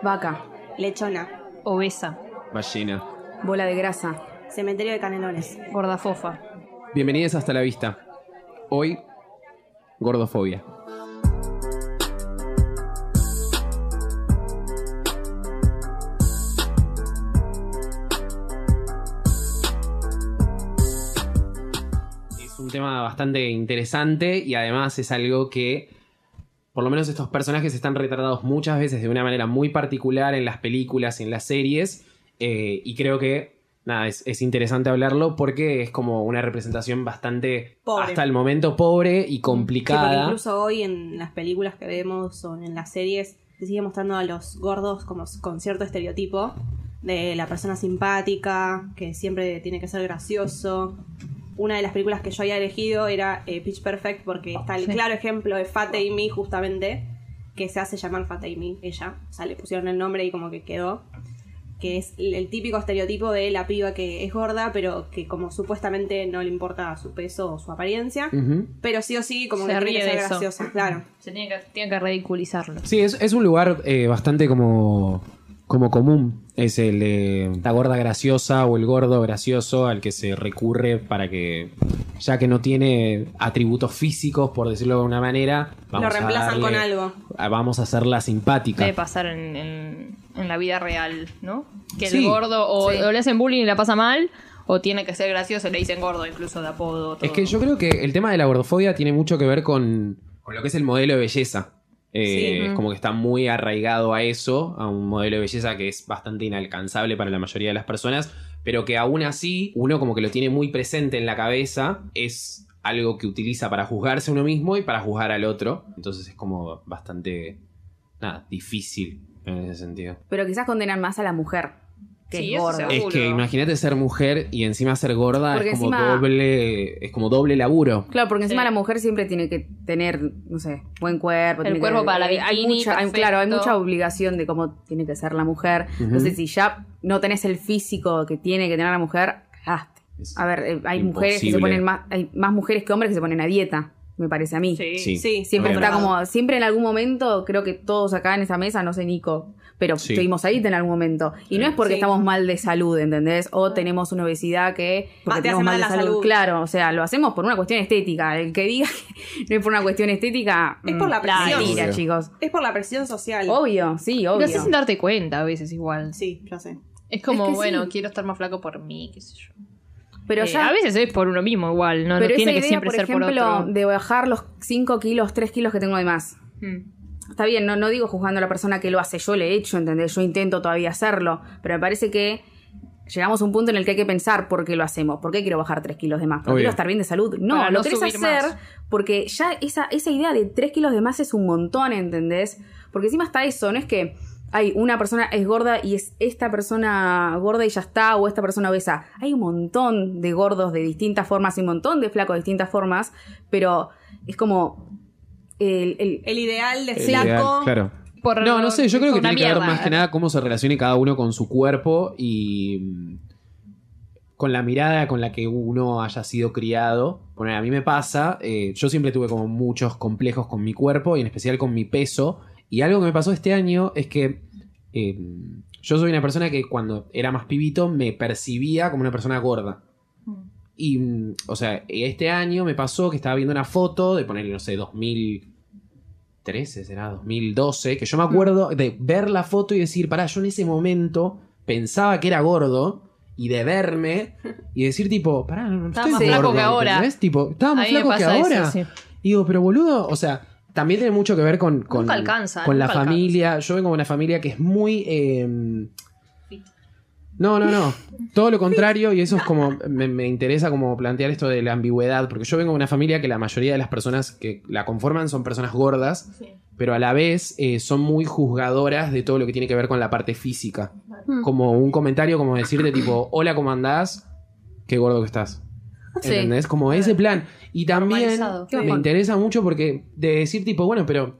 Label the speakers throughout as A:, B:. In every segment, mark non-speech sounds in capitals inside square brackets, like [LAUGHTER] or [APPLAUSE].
A: Vaca,
B: Lechona.
C: Obesa.
D: ballena.
A: bola de grasa,
B: Cementerio de Canelones.
C: Gordafofa.
D: Bienvenidos hasta la vista. Hoy, gordofobia. Es un tema bastante interesante y además es algo que, por lo menos estos personajes están retratados muchas veces de una manera muy particular en las películas y en las series. eh, y creo que, nada, es, es interesante hablarlo porque es como una representación bastante,
B: Pobre.
D: hasta el momento, pobre y
B: Sí,
D: complicada.
B: incluso hoy en las películas que vemos o en las series se sigue mostrando a los gordos como con cierto estereotipo de la persona simpática, que siempre tiene que ser gracioso. Una de las películas que yo había elegido era eh, Pitch Perfect porque está el
C: Sí.
B: claro ejemplo de Fat Amy justamente, que se hace llamar Fat Amy, ella. O sea, le pusieron el nombre y como que quedó. Que es el típico estereotipo de la piba que es gorda, pero que como supuestamente no le importa su peso o su apariencia. Pero sí o sí, como
C: Se
B: que tiene
C: ríe
B: que ser graciosa, claro.
C: Se tiene que, tiene que ridiculizarlo.
D: Sí, es, es un lugar eh, bastante como, como común. Es el de la gorda graciosa o el gordo gracioso al que se recurre para que, ya que no tiene atributos físicos, por decirlo de alguna manera,
B: Lo
D: vamos a
B: reemplazan
D: darle-
B: con algo.
D: a- Vamos a hacerla simpática.
C: Debe pasar en, en- en la vida real, ¿no? Que
D: Sí.
C: el gordo o,
E: Sí.
C: o le hacen bullying y la pasa mal, o tiene que ser gracioso y le dicen gordo incluso de apodo.
D: Es
C: todo.
D: que yo creo que el tema de la gordofobia tiene mucho que ver con, con lo que es el modelo de belleza. Eh,
B: Sí.
D: Es como que está muy arraigado a eso, a un modelo de belleza que es bastante inalcanzable para la mayoría de las personas, pero que aún así uno como que lo tiene muy presente en la cabeza, es algo que utiliza para juzgarse a uno mismo y para juzgar al otro. Entonces es como bastante, nada, difícil en ese sentido.
A: pero quizás condenan más a la mujer que
C: Sí,
A: es gorda.
D: Es que imagínate ser mujer y encima ser gorda
A: Porque
D: es como
A: encima-
D: doble, es como doble laburo.
A: Claro, porque encima
C: Sí.
A: la mujer siempre tiene que tener, no sé, buen cuerpo.
C: El
A: tiene
C: cuerpo
A: que-
C: para la
A: hay
C: bikini,
A: mucha, hay-
C: perfecto.
A: Claro, hay mucha obligación de cómo tiene que ser la mujer.
D: Ujú.
A: Entonces, si ya no tenés el físico que tiene que tener la mujer, cagaste.
D: Es
A: A ver, eh, hay mujeres que se ponen más, hay más mujeres que hombres que se ponen a dieta, me parece a mí.
C: Sí.
D: Sí.
A: Siempre está como, siempre en algún momento, creo que todos acá en esa mesa, no sé Nico, pero
D: Sí.
A: estuvimos ahí en algún momento. Y
D: Sí.
A: no es porque
B: Sí.
A: estamos mal de salud, ¿entendés? O tenemos una obesidad que porque
B: Ah, te
A: tenemos
B: hace
A: mal de
B: la
A: salud.
B: salud.
A: Claro, o sea, lo hacemos por una cuestión estética. El que diga que no es por una cuestión estética.
B: Es por la
A: mm,
B: presión.
A: Mentira,
D: Obvio.
A: chicos.
B: Es por la presión social.
A: Obvio, sí,
C: Lo
A: obvio.
C: haces sin darte cuenta a veces igual.
B: Sí, ya sé.
C: Es como,
A: Es que
C: bueno,
A: sí.
C: quiero estar más flaco por mí, qué sé yo.
A: Pero
C: Eh,
A: ya.
C: a veces es por uno mismo igual, no, no
A: pero
C: tiene
A: esa
C: que siempre
A: por
C: ser por
A: ejemplo,
C: otro.
A: de bajar los 5 kilos, 3 kilos que tengo de más.
C: Mm.
A: Está bien, no, no digo juzgando a la persona que lo hace, yo le he hecho, ¿entendés? Yo intento todavía hacerlo, pero me parece que llegamos a un punto en el que hay que pensar por qué lo hacemos, por qué quiero bajar 3 kilos de más, porque
D: Obvio.
A: quiero estar bien de salud. No,
C: Para
A: lo
C: no
A: querés hacer
C: más.
A: porque ya esa, esa idea de 3 kilos de más es un montón, ¿entendés? Porque encima está eso, no es que hay una persona es gorda y es esta persona gorda y ya está, o esta persona obesa. Hay un montón de gordos de distintas formas y un montón de flacos de distintas formas, pero es como el- el,
B: El ideal de
D: El
B: flaco.
D: ideal, claro.
C: Por-
D: No, no sé, yo creo que
C: con la
D: tiene que ver más que nada cómo se relacione cada uno con su cuerpo y con la mirada con la que uno haya sido criado. Bueno, a mí me pasa, eh, yo siempre tuve como muchos complejos con mi cuerpo y en especial con mi peso. Y algo que me pasó este año es que eh, yo soy una persona que cuando era más pibito me percibía como una persona gorda. Y, o sea, este año me pasó que estaba viendo una foto de ponerle, no sé, 2013, será 2012, que yo me acuerdo de ver la foto y decir, pará, yo en ese momento pensaba que era gordo y de verme y decir tipo, pará, no,
C: Estaba
D: estoy
C: más flaco
D: gordo,
C: que ahora.
D: ¿entendés? Tipo, estaba más flaco que
C: eso,
D: ahora.
C: sí.
D: Y digo, pero boludo, o sea, también tiene mucho que ver con, con,
C: alcanza,
D: con la familia. Yo vengo de una familia que es muy... eh, No, no, no. Todo lo [LAUGHS] contrario, y eso es como. Me, me interesa como plantear esto de la ambigüedad, porque yo vengo de una familia que la mayoría de las personas que la conforman son personas gordas, pero a la vez eh, son muy juzgadoras de todo lo que tiene que ver con la parte física. Como un comentario, como decirte, tipo, hola, ¿cómo andás? Qué gordo que estás.
A: Sí.
D: ¿Entendés? Como ese plan. Y también me interesa mucho porque de decir, tipo, bueno, pero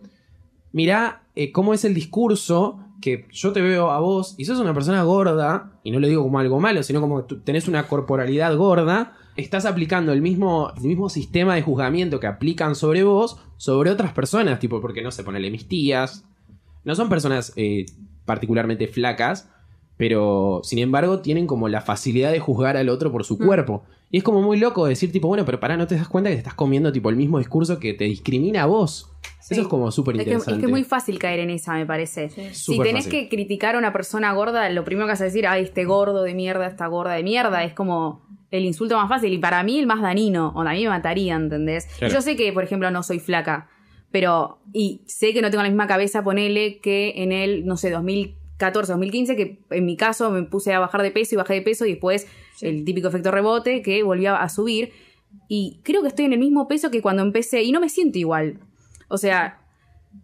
D: mirá eh, cómo es el discurso que yo te veo a vos y sos una persona gorda, y no lo digo como algo malo, sino como que tenés una corporalidad gorda, estás aplicando el mismo, el mismo sistema de juzgamiento que aplican sobre vos, sobre otras personas, tipo, porque no sé, ponele mis tías, no son personas eh, particularmente flacas, pero sin embargo tienen como la facilidad de juzgar al otro por su
A: Mm.
D: cuerpo. Y es como muy loco decir, tipo, bueno, pero pará, no te das cuenta que te estás comiendo tipo el mismo discurso que te discrimina a vos.
B: Sí.
D: Eso es como súper
A: Es que, es
D: interesante.
A: que es muy fácil caer en esa, me parece. Si tenés
D: fácil.
A: que criticar a una persona gorda, lo primero que vas a decir, ay, este gordo de mierda, esta gorda de mierda, es como el insulto más fácil y para mí el más danino, o a mí me mataría, ¿entendés?
D: Claro.
A: Yo sé que, por ejemplo, no soy flaca, pero, y sé que no tengo la misma cabeza, ponele, que en el, no sé, 2014, 2015, que en mi caso me puse a bajar de peso y bajé de peso y después el típico efecto rebote que volvía a subir. Y creo que estoy en el mismo peso que cuando empecé y no me siento igual. O sea,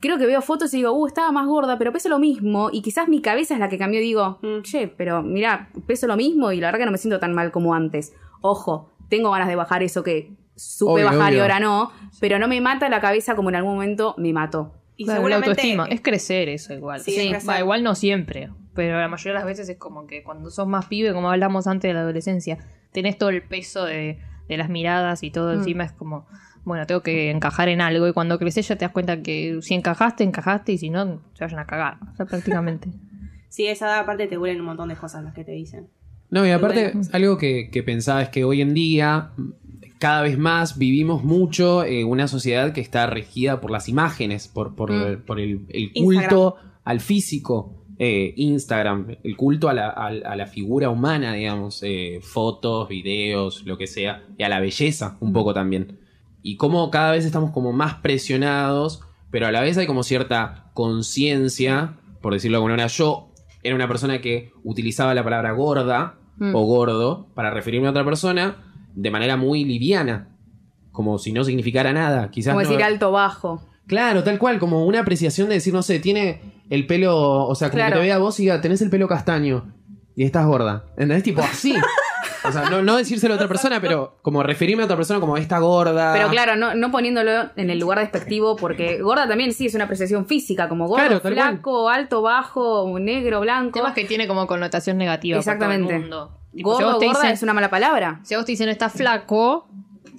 A: creo que veo fotos y digo, uh, estaba más gorda, pero peso lo mismo. Y quizás mi cabeza es la que cambió y digo,
B: Mm.
A: che, pero mira, peso lo mismo y la verdad que no me siento tan mal como antes. Ojo, tengo ganas de bajar eso que supe
D: Obvio,
A: bajar y ahora no, pero no me mata la cabeza como en algún momento me mató.
B: Y
C: Claro, la
B: seguramente
C: autoestima. Es crecer eso igual.
B: Sí,
A: es
B: crecer.
C: Va, igual no siempre. Pero la mayoría de las veces es como que cuando sos más pibe, como hablamos antes de la adolescencia, tenés todo el peso de, de las miradas y todo
A: Mm.
C: encima. Es como, bueno, tengo que encajar en algo. Y cuando creces ya te das cuenta que si encajaste, encajaste. Y si no, se vayan a cagar. O sea, prácticamente. [LAUGHS]
B: Sí, esa edad aparte te huelen un montón de cosas las que te dicen.
D: No, y aparte, algo que, que pensaba es que hoy en día, cada vez más, vivimos mucho en una sociedad que está regida por las imágenes, por, por,
A: Mm.
D: por el, culto al físico. eh, Instagram, el culto a la, a- a la figura humana, digamos, eh, fotos, videos, lo que sea, y a la belleza un poco también. Y cómo cada vez estamos como más presionados, pero a la vez hay como cierta conciencia, por decirlo de alguna manera. Yo era una persona que utilizaba la palabra gorda
A: Mm.
D: o gordo para referirme a otra persona de manera muy liviana, como si no significara nada. Quizás
A: Como
D: no-
A: decir alto bajo.
D: Claro, tal cual, como una apreciación de decir, no sé, tiene el pelo, o sea, como
A: Claro.
D: que te vea vos y diga, tenés el pelo castaño y estás gorda. ¿Entendés? Tipo así. O sea, no, no decírselo a otra persona, pero como referirme a otra persona como esta gorda.
A: Pero claro, no, no poniéndolo en el lugar despectivo, porque gorda también sí es una apreciación física, como gordo,
D: Claro,
A: flaco, alto, bajo, negro, blanco.
C: Temas que tiene como connotación negativa. por todo el
A: Exactamente.
C: mundo. Tipo, si
A: Gordo,
C: vos te
A: gorda
C: dicen-
A: es una mala palabra.
C: Si a vos te dicen estás flaco,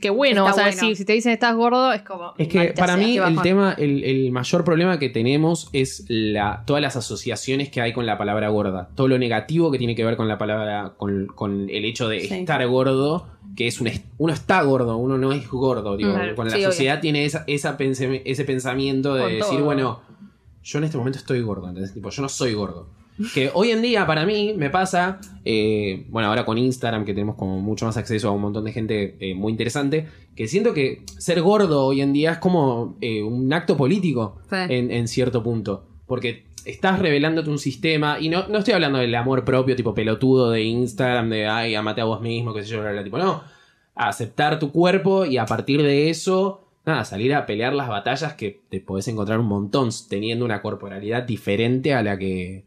C: qué bueno,
A: Está
C: vas a
A: bueno.
C: decir. Si te dicen estás gordo, es como.
D: Es que para
C: sea.
D: mí el tema, el, el mayor problema que tenemos es la, todas las asociaciones que hay con la palabra gorda. Todo lo negativo que tiene que ver con la palabra, con, con el hecho de
B: Sí.
D: estar gordo, que es un uno está gordo, uno no es gordo. Digo, con la
A: obvio.
D: sociedad tiene esa, esa pense- ese pensamiento de
C: Con
D: decir,
C: todo.
D: bueno, yo en este momento estoy gordo, ¿entendés? Tipo, yo no soy gordo. Que hoy en día para mí me pasa, eh, bueno, ahora con Instagram que tenemos como mucho más acceso a un montón de gente eh, muy interesante, que siento que ser gordo hoy en día es como eh, un acto político
A: Sí.
D: en, en cierto punto. Porque estás revelándote un sistema, y no, no estoy hablando del amor propio tipo pelotudo de Instagram, de ay, amate a vos mismo, qué sé yo, bla, bla, tipo, no. Aceptar tu cuerpo y a partir de eso, nada, salir a pelear las batallas que te podés encontrar un montón teniendo una corporalidad diferente a la que.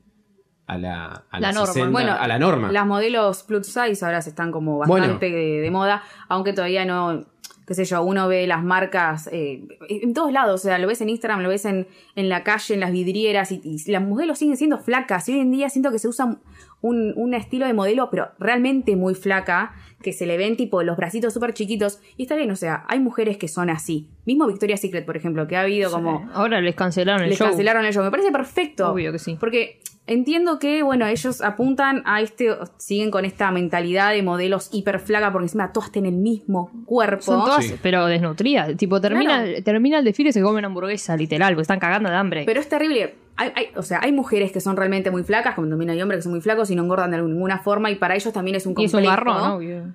D: A la, a
C: La norma.
D: 60,
A: Bueno,
D: a la norma.
A: Las modelos plus size ahora se están como
D: Bueno.
A: bastante de, de moda, aunque todavía no, qué sé yo, uno ve las marcas eh, en todos lados, o sea, lo ves en Instagram, lo ves en, en la calle, en las vidrieras, y, y las modelos siguen siendo flacas, y hoy en día siento que se usa un, un estilo de modelo, pero realmente muy flaca, que se le ven tipo los bracitos súper chiquitos, y está bien, o sea, hay mujeres que son así, mismo Victoria's Secret, por ejemplo, que ha habido como...
C: Ahora les cancelaron el
A: Les
C: show.
A: cancelaron el show. Me parece perfecto.
C: Obvio que sí.
A: Porque entiendo que, bueno, ellos apuntan a este, siguen con esta mentalidad de modelos hiper flaca, porque encima todas tienen el mismo cuerpo.
C: Son todas,
D: Sí.
C: pero desnutridas. Tipo, termina,
A: Claro.
C: termina el desfile y se comen hamburguesa, literal, porque están cagando de hambre.
A: Pero es terrible. Hay, hay- o sea, hay mujeres que son realmente muy flacas, como también hay hombres que son muy flacos y no engordan de ninguna forma, y para ellos también es un
C: y es
A: complejo.
C: un garrón, obvio.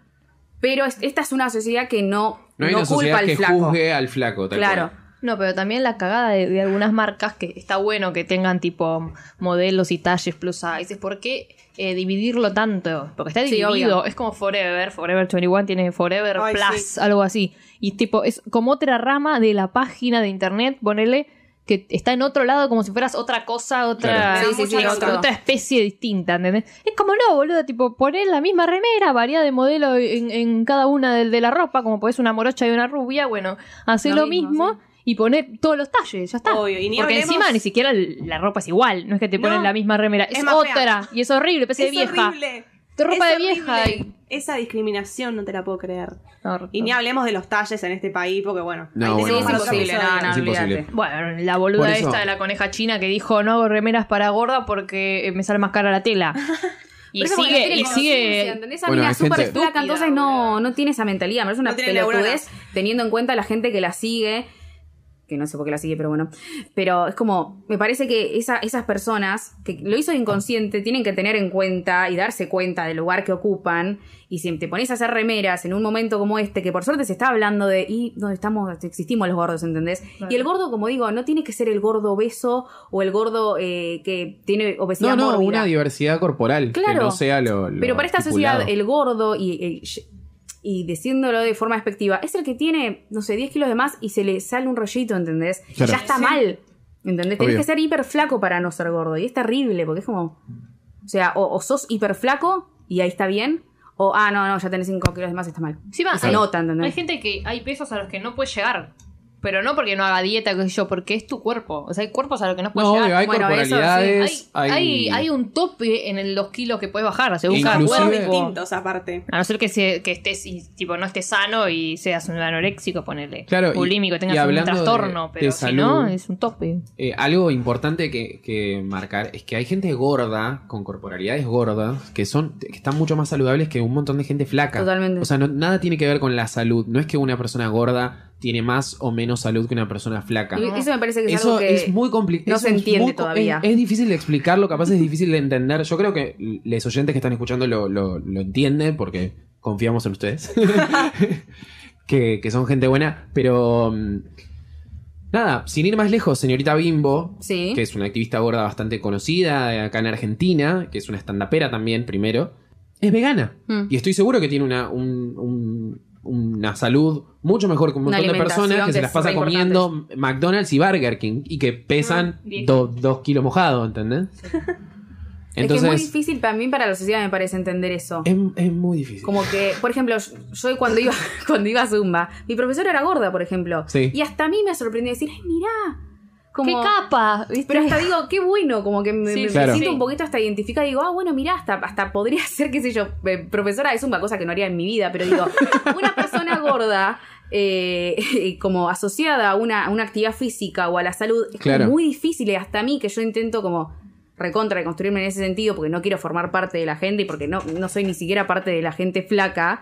A: Pero es- esta es una sociedad que no,
D: no hay
A: no
D: una
A: culpa al
D: que
A: flaco.
D: juzgue al flaco, tal
A: Claro.
D: cual.
C: No, pero también la cagada de, de algunas marcas que está bueno que tengan tipo modelos y talles plus size. ¿Por qué eh, dividirlo tanto? Porque está dividido. es como Forever. Forever 21 tiene Forever
B: Ay,
C: Plus,
B: sí.
C: algo así. Y tipo, es como otra rama de la página de internet, ponele que está en otro lado como si fueras otra cosa, otra,
D: Claro.
A: Sí, sí, sí,
C: otra, especie distinta, ¿entendés? Es como no, boludo, tipo, poner la misma remera, varía de modelo en, en cada una de, de la ropa, como podés una morocha y una rubia, bueno, hacer
A: Lo
C: lo,
A: mismo,
C: mismo, y poner todos los talles, ya está.
B: Obvio, y ni
C: Porque
B: hablemos-
C: encima ni siquiera la ropa es igual, no es que te ponen
B: No,
C: la misma remera, es,
B: es más fea.
C: otra, y es horrible, de [LAUGHS]
B: Es
C: vieja.
B: horrible.
C: Tu ropa
B: Es
C: de vieja.
B: horrible. Esa discriminación no te la puedo creer. Y ni hablemos de los talles en este país, porque bueno,
D: No,
B: ahí
D: bueno,
B: tenemos
A: sí,
B: para
A: es imposible,
B: episodio.
A: no, no,
D: Es imposible.
A: olvídate.
C: Bueno, la boluda
D: eso-
C: esta de la coneja china que dijo no hago remeras para gorda porque eh, me sale más cara la tela. [LAUGHS] Y sigue, y sigue.
A: ¿entendés? Esa
D: Bueno,
A: mina súper flaca, entonces no, no tiene esa mentalidad. Me parece una pelotudez teniendo en cuenta la gente que la sigue. Que no sé por qué la sigue, pero bueno. Pero es como, me parece que esa- esas personas que lo hizo inconsciente tienen que tener en cuenta y darse cuenta del lugar que ocupan. Y si te pones a hacer remeras en un momento como este, que por suerte se está hablando de, y donde estamos, existimos los gordos, ¿entendés? Y el gordo, como digo, no tiene que ser el gordo obeso o el gordo eh, que tiene obesidad
D: No, no,
A: mórbida.
D: una diversidad corporal. Que
A: Claro.
D: no sea lo. lo
A: Pero para esta sociedad, el gordo y, y, y diciéndolo de forma despectiva, es el que tiene, no sé, 10 kilos de más y se le sale un rollito, ¿entendés? Y
D: Claro.
A: ya está
B: Sí.
A: mal. ¿Entendés? Tenés
D: Obvio.
A: que ser hiper flaco para no ser gordo. Y es terrible, porque es como. O sea, o, o sos hiper flaco y ahí está bien. O, ah, no, no, ya tenés 5 kilos de más, está mal.
C: Encima,
A: Y se
C: hay-
A: nota, ¿entendés?
C: Hay gente que hay pesos a los que no puedes llegar. Pero no porque no haga dieta, qué sé yo, porque es tu cuerpo. O sea, hay cuerpos a los que no puedes
D: No,
C: llegar.
D: obvio, hay
A: Bueno, eso sí.
D: corporalidades.
C: hay,
D: hay,
C: hay, hay un tope en el- los kilos que puedes bajar, según cada
D: Inclusive-
B: Todos
C: cuerpo.
B: distintos aparte.
C: A no ser que, se- que estés, y, tipo, no estés sano y seas un anoréxico, ponele.
D: Claro,
C: bulímico,
D: y
C: tengas un
D: de-
C: trastorno,
D: de
C: pero si no, es un tope.
D: Eh, algo importante que, que marcar es que hay gente gorda, con corporalidades gordas, que son que están mucho más saludables que un montón de gente flaca.
A: Totalmente.
D: O sea, no- nada tiene que ver con la salud. No es que una persona gorda tiene más o menos salud que una persona flaca.
A: Y Eso me parece que es
D: Eso
A: algo que.
D: es muy complicado.
A: no se entiende todavía.
D: Es, es difícil de explicarlo, capaz es difícil de entender. Yo creo que los oyentes que están escuchando lo, lo- lo entienden porque confiamos en ustedes. [LAUGHS] que, que son gente buena. Pero mm, nada, sin ir más lejos, señorita Bimbo,
A: Sí.
D: que es una activista gorda bastante conocida acá en Argentina, que es una estandapera también, primero, es vegana.
A: Mm.
D: Y estoy seguro que tiene una, un- un- una salud mucho mejor que un montón de personas que,
A: que
D: se las pasa comiendo McDonald's y Burger King y que pesan
C: Mm,
D: do- dos kilos mojados, ¿entendés? [LAUGHS]
A: es que es muy
D: Entonces,
A: difícil para mí, para la sociedad, me parece entender eso.
D: es, es muy difícil.
A: Como que, por ejemplo, yo, yo cuando iba [LAUGHS] cuando iba a Zumba, mi profesora era gorda, por ejemplo.
D: Sí.
A: Y hasta a mí me sorprendió decir, ay, mirá. Como,
C: ¡Qué capa! ¿viste?
A: Pero hasta digo, qué bueno, como que me,
C: Sí,
A: me- me
D: Claro.
A: siento
C: sí.
A: un poquito hasta identificada. Digo, ah, bueno, mirá, hasta, hasta podría [LAUGHS] ser, qué sé yo, eh, profesora de Zumba, cosa que no haría en mi vida, pero digo, [LAUGHS] una persona gorda, eh, como asociada a una, a una actividad física o a la salud, es
D: Claro.
A: muy difícil. Y hasta a mí, que yo intento como recontra reconstruirme en ese sentido, porque no quiero formar parte de la gente y porque no, no soy ni siquiera parte de la gente flaca,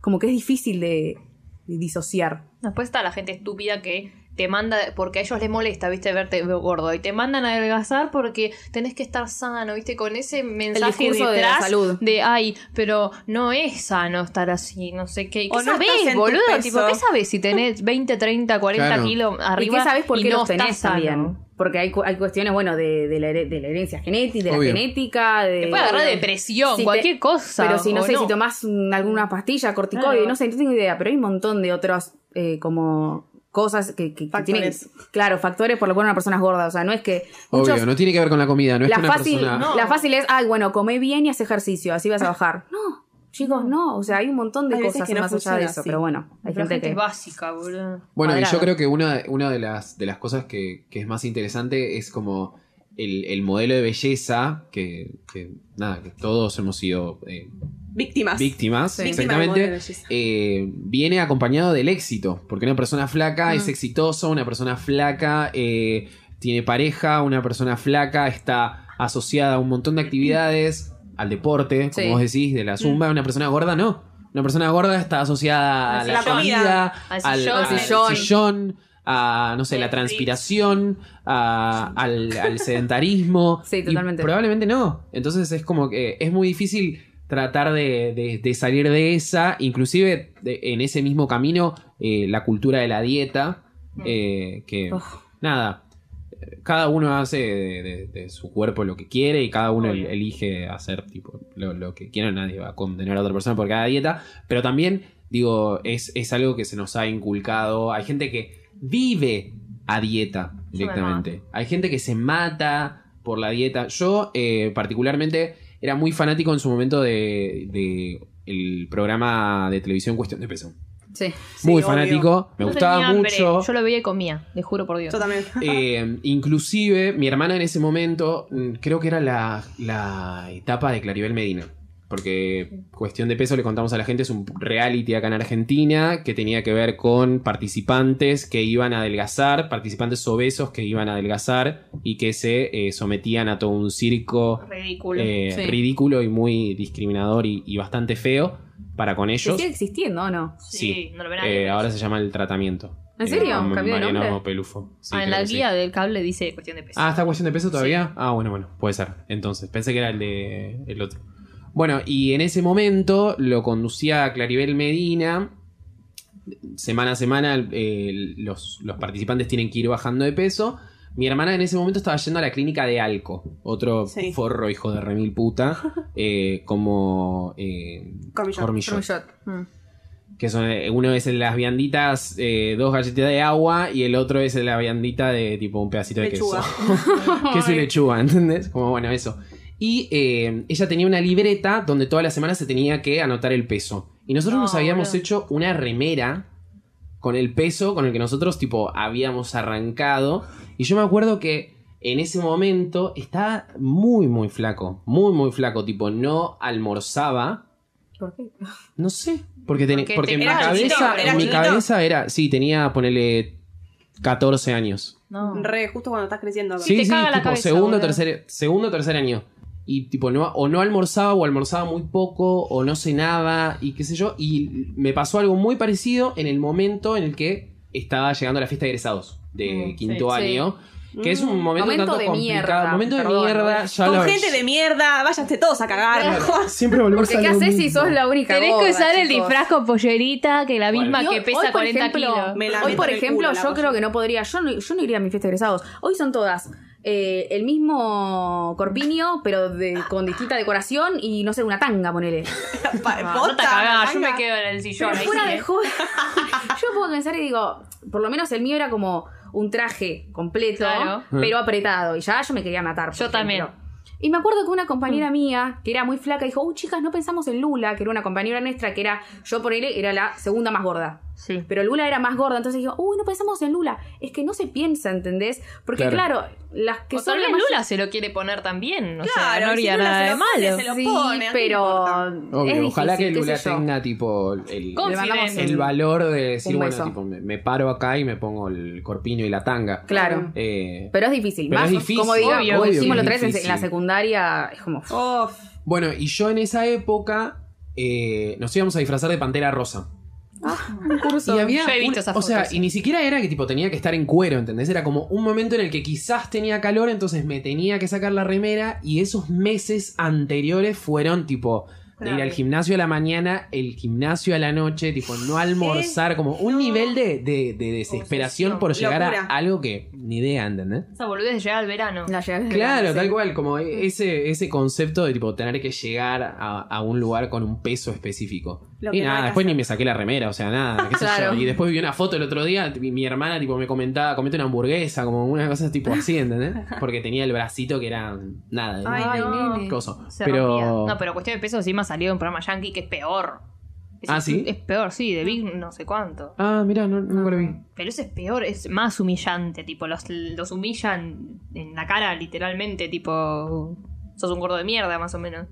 A: como que es difícil de, de disociar.
C: Después está la gente estúpida que te manda, porque a ellos les molesta, viste, verte gordo, y te mandan a adelgazar porque tenés que estar sano, viste, con ese mensaje
A: de la salud.
C: de, ay, pero no es sano estar así, no sé qué. ¿Y ¿Qué
B: O no
C: sabés,
B: tu
C: boludo? Tipo, ¿qué sabés si tenés 20, 30, 40
D: Claro.
C: kilos arriba
A: ¿Y qué sabes por qué
C: no
A: los tenés también? Porque hay, cu- hay cuestiones, bueno, de, de la, de la herencia genética, de la genética, de...
C: Te puede agarrar
A: bueno,
C: depresión,
A: si te-
C: cualquier cosa.
A: Pero si no sé, si tomás un- alguna pastilla, corticoide,
C: Claro.
A: no sé, no tengo idea, pero hay un montón de otros eh, como cosas que, que- que
B: Factores.
A: tienen, claro, factores por lo cual una persona es gorda, o sea, no es que muchos-
D: Obvio, no tiene que ver con la comida, no es
A: la
D: que una
A: fácil,
D: persona...
C: no.
A: la fácil es, ay, bueno, come bien y haz ejercicio, así vas a bajar. No, chicos, no, o sea, hay un montón de
B: Hay
A: cosas
B: que no
A: más allá de eso,
B: así.
A: pero bueno, hay
C: La
A: gente,
C: gente
A: que
C: es básica, boludo.
D: Bueno, y yo creo que una, una de, las, de las cosas que, que es más interesante es como el, el modelo de belleza que, que, nada, que todos hemos sido eh,
B: Víctimas.
D: víctimas, exactamente, eh, viene acompañado del éxito, porque una persona flaca
A: Mm.
D: es exitosa, una persona flaca eh, tiene pareja, una persona flaca está asociada a un montón de actividades, al deporte, como
A: Sí.
D: vos decís, de la zumba, una persona gorda no. Una persona gorda está asociada a la
B: sillón.
D: comida,
C: Al sillón.
D: al
A: Al sillón.
D: sillón, a, no sé, la transpiración, a- al, al sedentarismo.
A: Sí,
D: Y
A: totalmente.
D: probablemente no. Entonces es como que es muy difícil tratar de, de- de salir de esa, inclusive de- en ese mismo camino, eh, la cultura de la dieta. Eh, que, nada, cada uno hace de, su cuerpo lo que quiere y cada uno elige hacer tipo lo, lo que quiera. Nadie va a condenar a otra persona por cada dieta. Pero también, digo, es, es algo que se nos ha inculcado. Hay gente que vive a dieta directamente. Hay gente que se mata por la dieta. Yo, eh, particularmente, era muy fanático en su momento de, de el programa de televisión Cuestión de Peso.
A: Sí.
B: Sí,
D: muy
B: obvio.
D: fanático, me
C: No
D: gustaba mucho.
C: Yo lo veía y comía, le juro por Dios.
B: Yo también. [LAUGHS]
D: Eh, inclusive, mi hermana en ese momento, mm, creo que era la, la etapa de Claribel Medina. Porque cuestión de peso le contamos a la gente, es un reality acá en Argentina que tenía que ver con participantes que iban a adelgazar, participantes obesos que iban a adelgazar y que se eh, sometían a todo un circo
C: Ridículo.
D: eh,
A: Sí.
D: ridículo y muy discriminador y, y bastante feo para con
A: ¿Que
D: ellos.
A: sigue existiendo o no?
C: sí, no lo ven
D: Eh,
C: nadie.
D: ahora se llama el tratamiento.
A: ¿En
D: Eh,
A: serio? ¿Cambió de
D: Mariano
A: nombre?
D: Pelufo. Sí,
C: ah, en la
D: sí.
C: guía del cable dice cuestión de peso.
D: Ah, ¿está cuestión de peso todavía? Ah, bueno, bueno, puede ser. Entonces, pensé que era el de el otro. Bueno, y en ese momento lo conducía Claribel Medina. Semana a semana eh, los, los participantes tienen que ir bajando de peso. Mi hermana en ese momento estaba yendo a la clínica de Alco, otro
B: Sí.
D: forro hijo de remil puta, [LAUGHS] eh, como eh,
B: Cormillot.
D: Cormillot
A: Cormillot. Mm.
D: que son eh, uno es de las vianditas, eh, dos galletitas de agua y el otro es de la viandita de tipo un pedacito de
B: Lechuga.
D: queso. [LAUGHS] [LAUGHS] queso y lechuga, ¿entendés? Como bueno, eso. Y eh, ella tenía una libreta donde todas las semanas se tenía que anotar el peso. Y nosotros
C: No,
D: nos habíamos hecho una remera con el peso con el que nosotros tipo habíamos arrancado. Y yo me acuerdo que en ese momento estaba muy, muy flaco. Muy, muy flaco. Tipo, no almorzaba.
A: ¿Por qué? [LAUGHS]
D: No sé. Porque, ten-
C: Porque
D: porque en mi
B: chiquito,
D: cabeza, en mi cabeza era, sí, tenía, ponele 14 años.
C: No.
B: Re, justo cuando estás creciendo.
D: Sí,
C: te
D: sí,
C: caga la
D: tipo
C: cabeza,
D: segundo, tercer, segundo, tercer año. Y tipo, no, o no almorzaba o almorzaba muy poco o no cenaba y qué sé yo. Y me pasó algo muy parecido en el momento en el que estaba llegando a la fiesta de egresados de
C: Mm,
D: quinto
A: sí, sí.
D: año. Que es un momento,
A: Momento
D: tanto
A: de
D: complicado.
A: mierda,
D: momento de
A: perdón,
D: mierda. ya
B: Con
D: lo-
B: gente de mierda, váyanse todos a cagar. mejor.
D: Siempre volvemos
A: Porque
D: a
A: ¿qué haces si sos la única
C: Tenés que usar el disfraz con pollerita, que la misma que
A: hoy-
C: pesa
A: hoy, por
C: 40
A: ejemplo,
C: kilos.
A: Hoy, por ejemplo,
B: culo,
A: yo creo que no podría. Yo no, yo no iría a mi fiesta de egresados. Hoy son todas eh, el mismo corpiño, pero de, con distinta decoración y no sé, una tanga, ponele. [LAUGHS]
B: Pa-
C: No, no
B: posta,
C: te cagás, yo me quedo en el sillón.
A: Pero
C: ahí
A: fuera
C: sí,
A: de
C: eh.
A: joda. [LAUGHS] yo puedo pensar y digo, por lo menos el mío era como un traje completo,
C: Claro.
A: pero apretado. Y ya yo me quería matar. por
C: Yo también.
A: Y me acuerdo que una compañera mía, que era muy flaca, dijo, uy, chicas, no pensamos en Lula, que era una compañera nuestra, que era, yo por él era la segunda más gorda.
C: Sí.
A: Pero Lula era más gorda, entonces digo, uy, no pensamos en Lula. Es que no se piensa, ¿entendés? Porque
D: Claro.
A: claro, las que
C: O
A: son
C: tal vez Lula se lo quiere poner también. O sea,
B: Claro,
C: no
B: y si
C: haría
B: Lula
C: nada
B: se
C: de
B: lo
C: malo.
B: se lo
A: Sí,
B: pone, ¿a qué
A: pero
B: importa?
D: Obvio,
A: es
D: ojalá que
A: difícil,
D: Lula tenga tipo el, el valor de decir, bueno, tipo, me, me paro acá y me pongo el corpiño y la tanga.
A: Claro.
D: Eh,
A: Pero es difícil.
D: Pero
A: Más,
D: es difícil,
A: como diga,
C: obvio, obvio
A: decimos
D: que
A: los
D: es
A: tres en,
D: difícil.
A: en la secundaria, es como.
B: Uf.
D: Bueno, y yo en esa época eh, nos íbamos a disfrazar de Pantera Rosa.
A: un curso.
D: Y había
C: Yo he visto
D: un-
C: esas
D: o sea, y ni siquiera era que tipo tenía que estar en cuero, ¿entendés? Era como un momento en el que quizás tenía calor, entonces me tenía que sacar la remera y esos meses anteriores fueron tipo de ir al gimnasio a la mañana, el gimnasio a la noche, tipo no almorzar, como un
B: no.
D: nivel de, de- de desesperación
C: Obsesión.
D: por llegar
B: Locura.
D: a algo que ni idea, ¿entendés?
C: Esa boludez de llegar al verano.
A: La
D: Claro,
A: verano,
D: tal
A: sí.
D: cual, como ese, ese concepto de tipo tener que llegar a, a un lugar con un peso específico.
B: Lo
D: y nada,
B: que
D: después ni
B: hacer.
D: me saqué la remera, o sea, nada, qué sé
A: Claro.
D: yo. Y después vi una foto el otro día, mi, mi hermana tipo me comentaba, comete una hamburguesa, como una cosa tipo así, ¿entendés? Porque tenía el bracito que era nada,
B: Ay,
A: Ay,
B: no.
A: nene.
D: coso.
C: Se
D: Pero.
C: No, pero cuestión de peso encima salió un programa yankee que es peor. Es-
D: ¿Ah, sí?
C: Es peor, sí, de Big no sé cuánto.
D: Ah, mira, no, nunca lo vi.
C: Pero ese es peor, es más humillante, tipo, los, los humillan en la cara literalmente, tipo, sos un gordo de mierda más o menos.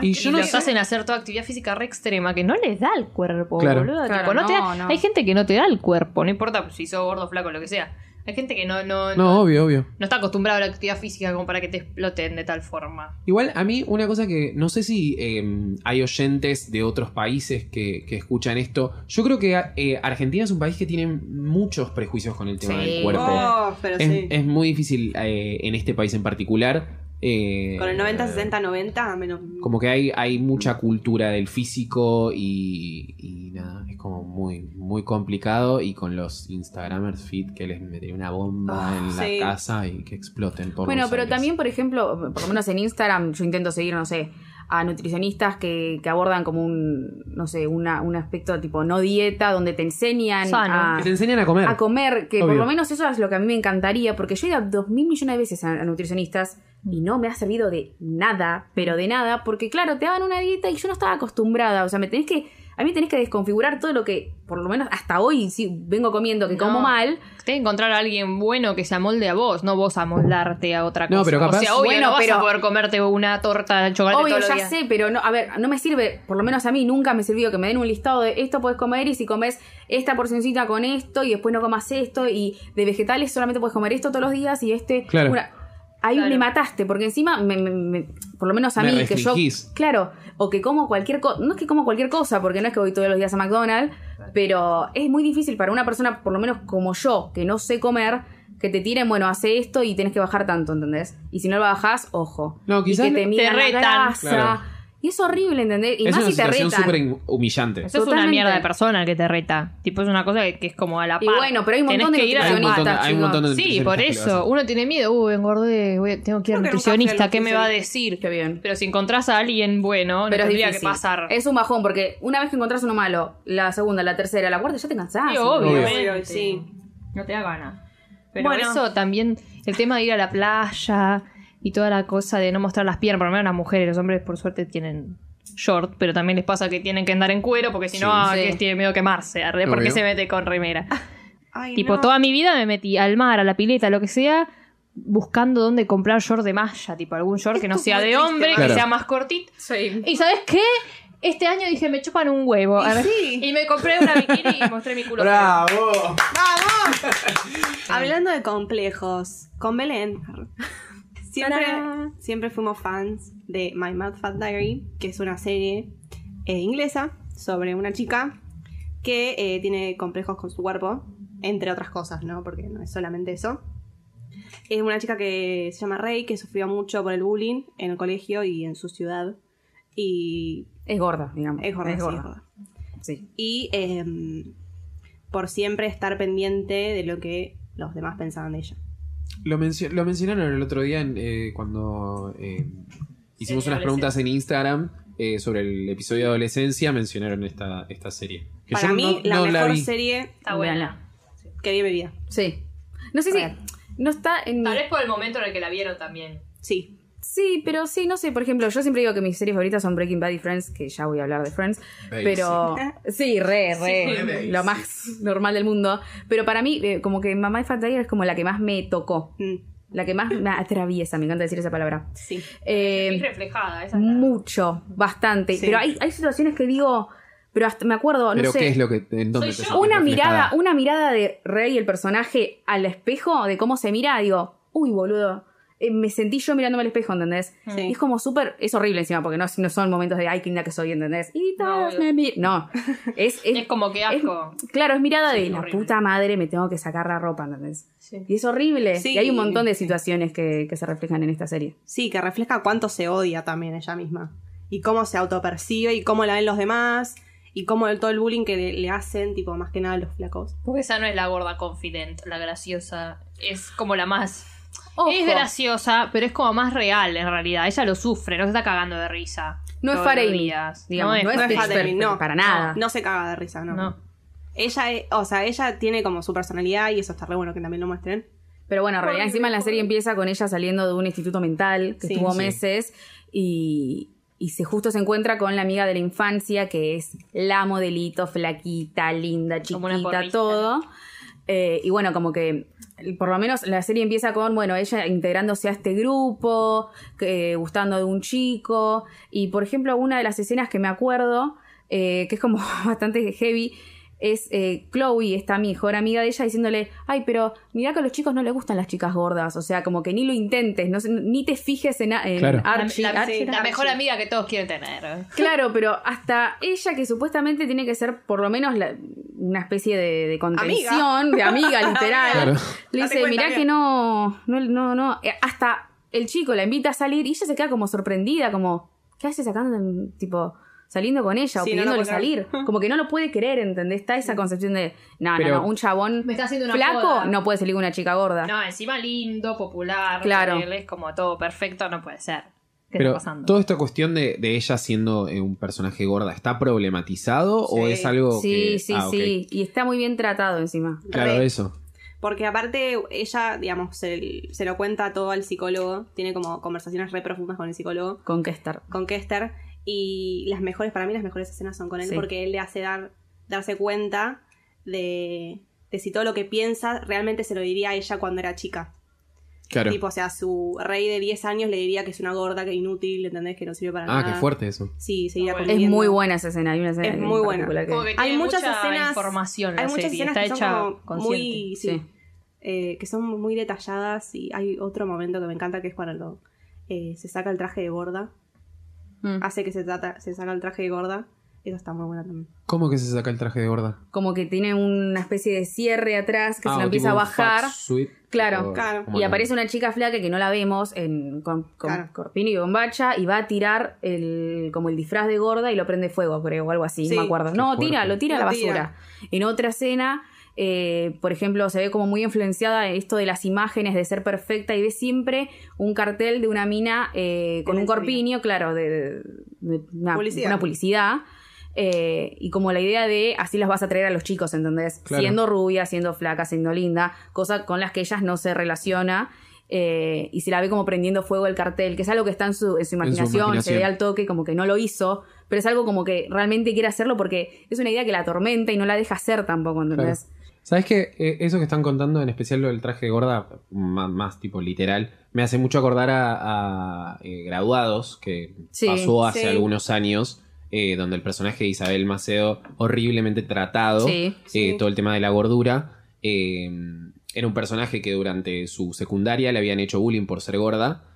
D: Y yo no
C: los
D: sé-
C: hacen hacer toda actividad física re extrema que no les da el cuerpo,
D: Claro.
C: boludo.
A: Claro,
C: Tipo, no te da-
A: no, no.
C: Hay gente que no te da el cuerpo, no importa si sos gordo, flaco, lo que sea. Hay gente que no, no, no,
D: No, obvio, obvio.
C: no está acostumbrada a la actividad física como para que te exploten de tal forma.
D: Igual a mí una cosa que no sé si eh, hay oyentes de otros países que, que escuchan esto. Yo creo que eh, Argentina es un país que tiene muchos prejuicios con el tema
A: Sí.
D: del cuerpo.
B: Oh, pero
D: Es,
B: sí.
D: es muy difícil eh, en este país en particular Eh,
B: Con el 90, 60, 90, menos.
D: Como que hay, hay mucha cultura del físico y, y nada, es como muy, muy complicado. Y con los Instagramers fit que les metería una bomba
B: Ah,
D: en la casa y que exploten por
A: Bueno, pero
D: aires.
A: también, por ejemplo, por lo menos en Instagram, yo intento seguir, no sé, a nutricionistas que, que abordan como un, no sé, una, un aspecto tipo no dieta, donde te enseñan
C: Sano.
A: a,
D: Que te enseñan a comer.
A: a comer, que por lo menos eso es lo que a mí me encantaría, porque yo he ido dos mil millones de veces a, a nutricionistas y no me ha servido de nada, pero de nada, porque claro, te daban una dieta y yo no estaba acostumbrada, o sea, me tenés que, a mí tenés que desconfigurar todo lo que, por lo menos hasta hoy, sí, vengo comiendo, que
C: No.
A: como mal,
C: Tienes que encontrar a alguien bueno que se amolde a vos, no vos amoldarte a otra cosa.
D: No, pero capaz-
C: O sea, obvio,
A: Bueno,
C: no vas
A: pero-
C: a poder comerte una torta de chocolate
A: Obvio,
C: todos los
A: ya
C: días.
A: sé, pero no, a ver, no me sirve, por lo menos a mí nunca me sirvió que me den un listado de esto puedes comer y si comes esta porcioncita con esto y después no comas esto y de vegetales solamente puedes comer esto todos los días y este...
D: Claro.
A: una- ahí
C: Claro.
A: me mataste, porque encima, me- me- me- por lo menos a
D: Me
A: mí, que yo... Claro, o que como cualquier cosa, no es que como cualquier cosa, porque no es que voy todos los días a McDonald's, pero es muy difícil para una persona, por lo menos como yo, que no sé comer, que te tiren, bueno, hace esto y tenés que bajar tanto, ¿entendés? Y si no lo bajás, ojo.
D: No, quizás
A: y que te
D: te
C: retan.
A: grasa.
D: Claro.
A: Y es horrible, ¿entendés? Y
D: es
A: más
D: una
A: si te
D: situación
A: retan.
D: súper humillante.
C: Eso es una mierda de persona que te reta. Tipo, es una cosa que, que es como a la
A: Y
C: par.
A: bueno, pero hay un
C: Tenés
A: montón de
C: que ir a la
D: Hay un montón de-
A: nutricionistas,
D: hay un montón de
C: Sí, por eso. Uno tiene miedo. Uh, engordé. voy a- tengo que ir al nutricionista. ¿Qué me va a decir?
A: Qué bien.
C: Pero si encontrás a alguien bueno, no
A: Pero es
C: tendría
A: difícil.
C: que pasar.
A: Es un bajón, porque una vez que encontrás uno malo, la segunda, la tercera, la cuarta, ya te cansás.
C: Sí, obvio.
B: Sí.
C: No te da ganas. Pero
B: Bueno.
C: eso también, el tema de ir a la playa y toda la cosa de no mostrar las piernas, por lo menos las mujeres, los hombres por suerte tienen short, pero también les pasa que tienen que andar en cuero porque si no,
D: Sí.
C: ah,
A: Sí.
C: que tiene miedo a quemarse, arre, porque
D: Obvio.
C: se mete con remera.
B: Ay,
C: tipo,
B: no.
C: toda mi vida me metí al mar, a la pileta, lo que sea, buscando dónde comprar short de malla, tipo algún short que no sea de hombre,
D: Claro.
C: que sea más cortito.
A: Sí.
C: ¿Y sabes qué? Este año dije, me chupan un huevo. arre.
B: sí.
C: Y me compré una bikini y mostré mi culo.
D: ¡Bravo! [LAUGHS]
B: Hablando de complejos, con Belén. Siempre,
C: ¡Tarán!
B: siempre fuimos fans de My Mad Fat Diary, que es una serie eh, inglesa sobre una chica que eh, tiene complejos con su cuerpo, entre otras cosas, ¿no? Porque no es solamente eso. Es una chica que se llama Rey, que sufrió mucho por el bullying en el colegio y en su ciudad. Y
A: Es gorda, digamos.
B: es gorda, sí, es gorda.
A: Sí.
B: y eh, por siempre estar pendiente de lo que los demás pensaban de ella.
D: Lo, mencio- lo mencionaron el otro día en, eh, cuando eh, hicimos unas preguntas en Instagram eh, sobre el episodio de adolescencia. Mencionaron esta, esta serie. Que
B: Para
D: yo
B: mí,
D: no-
B: la
D: no
B: mejor serie
C: Está buena.
B: que vi mi vida.
A: Sí. No sé si. No está en.
C: Tal vez por el momento en el que la vieron también.
B: Sí.
A: Sí, pero sí, no sé. Por ejemplo, yo siempre digo que mis series favoritas son Breaking Bad y Friends, que ya voy a hablar de Friends.
D: Basic.
A: Pero. Sí, re, re.
D: Sí.
A: lo más normal del mundo. Pero para mí, eh, como que Mamá y Fat Tiger es como la que más me tocó.
B: Mm,
A: La que más me atraviesa. Me encanta decir esa palabra.
B: sí.
A: Eh,
C: Es reflejada, esa
A: mucho, bastante.
B: Sí.
A: Pero hay, hay situaciones que digo. Pero hasta me acuerdo, no
D: Pero
A: sé.
D: ¿qué es lo que... ¿En dónde te
A: una mirada, una mirada de Rey, el personaje, al espejo, de cómo se mira, digo, uy, boludo. Eh, me sentí yo mirándome al espejo, ¿entendés?
B: Sí.
A: Y es como súper, es horrible encima, porque no, no son momentos de, ay, qué linda que soy, ¿entendés? Y todos
C: obvio.
A: me mi-". No, es, [LAUGHS] es,
C: Es como que asco.
A: claro, es mirada
C: Sí,
A: de la
C: horrible.
A: puta madre, me tengo que sacar la ropa, ¿entendés?
C: Sí.
A: Y es horrible.
B: Sí.
A: Y hay un montón de situaciones que, que se reflejan en esta serie.
B: Sí, que refleja cuánto se odia también ella misma. Y cómo se autopercibe y cómo la ven los demás. Y cómo el, todo el bullying que le, le hacen, tipo, más que nada los flacos.
C: Porque esa no es la gorda confident, la graciosa. Es como la más.
A: Ojo.
C: Es graciosa, pero es como más real en realidad. Ella lo sufre, no se está cagando de risa.
A: No es digamos, no es,
C: no
B: no es no.
A: para nada.
B: No se caga de risa, no.
C: No.
B: Ella, es- o sea, ella tiene como su personalidad y eso está re bueno que también lo muestren.
A: Pero bueno, en realidad encima la serie empieza con ella saliendo de un instituto mental que
B: Sí.
A: estuvo
D: Sí.
A: meses y, y se justo se encuentra con la amiga de la infancia que es la modelito, flaquita, linda,
C: Como una
A: chiquita, todo. Eh, y bueno, como que por lo menos la serie empieza con, bueno, ella integrándose a este grupo, que- gustando de un chico. Y por ejemplo, una de las escenas que me acuerdo, eh, que es como [LAUGHS] bastante heavy, es eh, Chloe, esta mejor amiga de ella, diciéndole, ay, pero mira que a los chicos no les gustan las chicas gordas, o sea, como que ni lo intentes, no, sé, ni te fijes en, en
D: Claro.
A: Archie.
C: la, la-
A: Archie
C: la
A: era-
C: mejor amiga que todos quieren tener.
A: Claro, pero hasta ella que supuestamente tiene que ser por lo menos la- una especie de, de contención, de amiga [LAUGHS] literal,
D: Claro.
A: le dice, mirá
B: bien".
A: que no, no, no, no, eh, hasta el chico la invita a salir y ella se queda como sorprendida, como, ¿qué haces sacando, tipo, saliendo con ella o
B: Sí, lo
A: pidiéndole salir? [LAUGHS] Como que no lo puede creer, ¿entendés? Está esa concepción de, no,
D: Pero-
A: no, no, un chabón
C: Me está haciendo una
A: flaco
C: joda.
A: no puede salir con una chica gorda.
C: No, encima lindo, popular.
A: Claro.
C: Es como todo perfecto, no puede ser. ¿Qué
D: Pero
C: está pasando?
D: toda esta cuestión de, de ella siendo eh, un personaje gorda, ¿está problematizado o es algo
A: sí,
D: que...
A: sí,
D: Ah,
A: sí. Y está muy bien tratado encima.
D: Claro,
B: Re.
D: eso.
B: Porque aparte ella, digamos, se, se lo cuenta todo al psicólogo, tiene como conversaciones re profundas con el psicólogo,
A: Con Kester.
B: con Kester, y las mejores, para mí las mejores escenas son con él,
A: Sí.
B: porque él le hace dar, darse cuenta de, de si todo lo que piensa realmente se lo diría a ella cuando era chica.
D: Claro.
B: Tipo, o sea, su rey de 10 años le diría que es una gorda, que es inútil, ¿entendés? Que no sirve para
D: ah,
B: nada.
D: qué fuerte eso.
B: Sí, seguía
C: Bueno.
A: Es muy buena esa escena. Hay una escena
B: Es muy buena.
A: particular que-
C: Como que
B: Hay muchas
C: mucha
B: escenas-
C: información la
B: Hay muchas
C: serie,
B: escenas
C: está
B: que
C: hecha
B: son como muy, sí,
A: Sí.
B: eh, que son muy detalladas y hay otro momento que me encanta que es cuando eh, se saca el traje de gorda,
A: Mm.
B: hace que se, trata, se saca el traje de gorda, eso está muy bueno también.
D: ¿Cómo que se saca el traje de gorda?
A: Como que tiene una especie de cierre atrás que
D: Ah,
A: se
D: o
A: lo empieza a bajar.
D: fat suit,
A: Claro.
B: Claro.
A: Y aparece una chica flaca que no la vemos en, con, con
B: Claro.
A: corpiño y bombacha y va a tirar el, como el disfraz de gorda y lo prende fuego, creo, o algo así,
B: Sí.
A: no me acuerdo.
D: Qué
A: No,
D: fuerte.
A: tira, lo tira a la
B: tira.
A: basura. En otra escena, eh, por ejemplo, se ve como muy influenciada en esto de las imágenes de ser perfecta y ve siempre un cartel de una mina eh, con un corpiño, claro, de, de- de una,
B: Publicidad.
A: una publicidad. eh, y como la idea de así las vas a traer a los chicos, ¿entendés?
D: Claro.
A: Siendo rubia, siendo flaca, siendo linda, cosa con las que ellas no se relaciona. eh, y se la ve como prendiendo fuego el cartel, que es algo que está en su, en su imaginación, se
D: imaginación.
A: ve al toque, como que no lo hizo, pero es algo como que realmente quiere hacerlo porque es una idea que la atormenta y no la deja hacer tampoco, ¿entendés?
D: ¿Sabes qué? Eh, eso que están contando, en especial lo del traje de gorda, más, más tipo literal, me hace mucho acordar a, a, eh, Graduados, que
A: Sí,
D: pasó hace
B: sí.
D: algunos años, eh, donde el personaje de Isabel Macedo, horriblemente tratado,
A: Sí,
D: eh, todo el tema de la gordura, era un personaje que durante su secundaria le habían hecho bullying por ser gorda.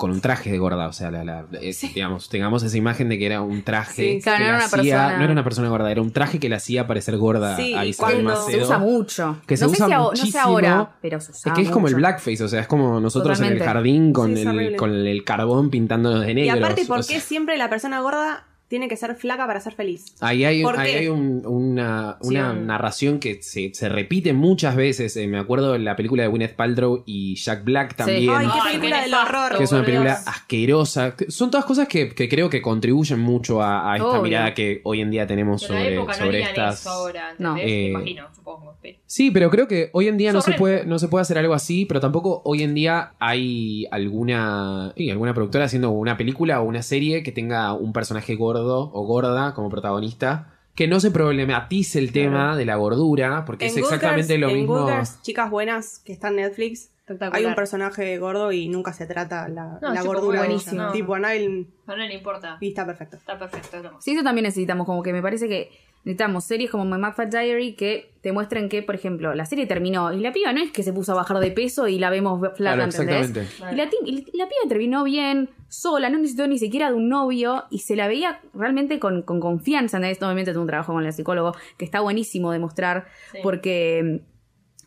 D: Con un traje de gorda, o sea, la, la- es- digamos, tengamos esa imagen de que era un traje.
B: Sí,
A: claro,
D: que
A: no era
D: la
A: una
D: hacía-
A: persona-
D: no era una persona gorda, era un traje que le hacía parecer gorda
B: Sí,
D: a
B: y
D: Isabel
B: cuando-
D: Macedo.
A: Se usa mucho.
D: Que se
A: no,
D: usa
A: sé si a- no sé ahora, pero se
D: Es
A: usaba
D: que es como el blackface, o sea, es como nosotros en el jardín con,
B: Sí, es
D: el, con el carbón pintándonos de
B: Y
D: negro.
B: aparte, ¿por
D: o
B: qué
D: sea,
B: siempre la persona gorda tiene que ser flaca para ser feliz?
D: Ahí hay,
B: ¿Por
D: ahí hay un- una,
C: Sí,
D: una
C: un-
D: narración que se, se repite muchas veces. eh, me acuerdo de la película de Gwyneth Paltrow y Jack Black también.
B: Ay, qué
C: Ay,
B: película
C: qué
B: del horror.
D: que es una película
C: Dios.
D: asquerosa. Que Son todas cosas que, que creo que contribuyen mucho a, a esta
A: Obvio.
D: mirada que hoy en día tenemos
C: En la
D: sobre,
C: época no
D: sobre estas.
C: eso ahora,
A: No.
D: Eh,
C: Me imagino, supongo. pero-
D: Sí, pero creo que hoy en día no se, puede, no se puede hacer algo así, pero tampoco hoy en día hay alguna, sí, alguna productora haciendo una película o una serie que tenga un personaje gordo o gorda como protagonista, que no se problematice el tema de la gordura, porque es exactamente lo
B: en
D: mismo.
B: Girls, chicas buenas que está en Netflix.
C: Espectacular.
B: Hay un personaje gordo y nunca se trata la,
C: No,
B: la
C: es tipo
B: gordura.
A: buenísimo.
B: No. Tipo, a nadie
C: No, le importa.
B: y está perfecto.
C: Está perfecto. lo.
A: Sí, eso también necesitamos, como que me parece que necesitamos series como My Mad Fat Diary que te muestren que, por ejemplo, la serie terminó y la piba no es que se puso a bajar de peso y la vemos flaca,
D: Claro,
A: ¿entendés?
D: exactamente.
A: Y la, ti- y la piba terminó bien, sola, no necesitó ni siquiera de un novio y se la veía realmente con, con confianza. ¿entendés? Obviamente tuvo un trabajo con el psicólogo que está buenísimo de mostrar
C: Sí.
A: porque...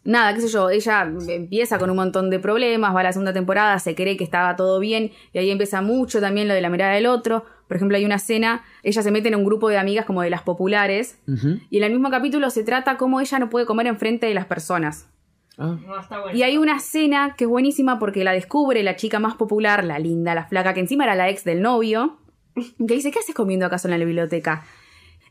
A: Nada, qué sé yo, ella empieza con un montón de problemas, va a la segunda temporada, se cree que estaba todo bien y ahí empieza mucho también lo de la mirada del otro. Por ejemplo, hay una escena, ella se mete en un grupo de amigas como de las populares y en el mismo capítulo se trata cómo ella no puede comer enfrente de las personas.
D: Ah,
C: No, está bueno.
A: Y hay una escena que es buenísima porque la descubre la chica más popular, la linda, la flaca, que encima era la ex del novio, que dice, ¿qué haces comiendo acaso en la biblioteca?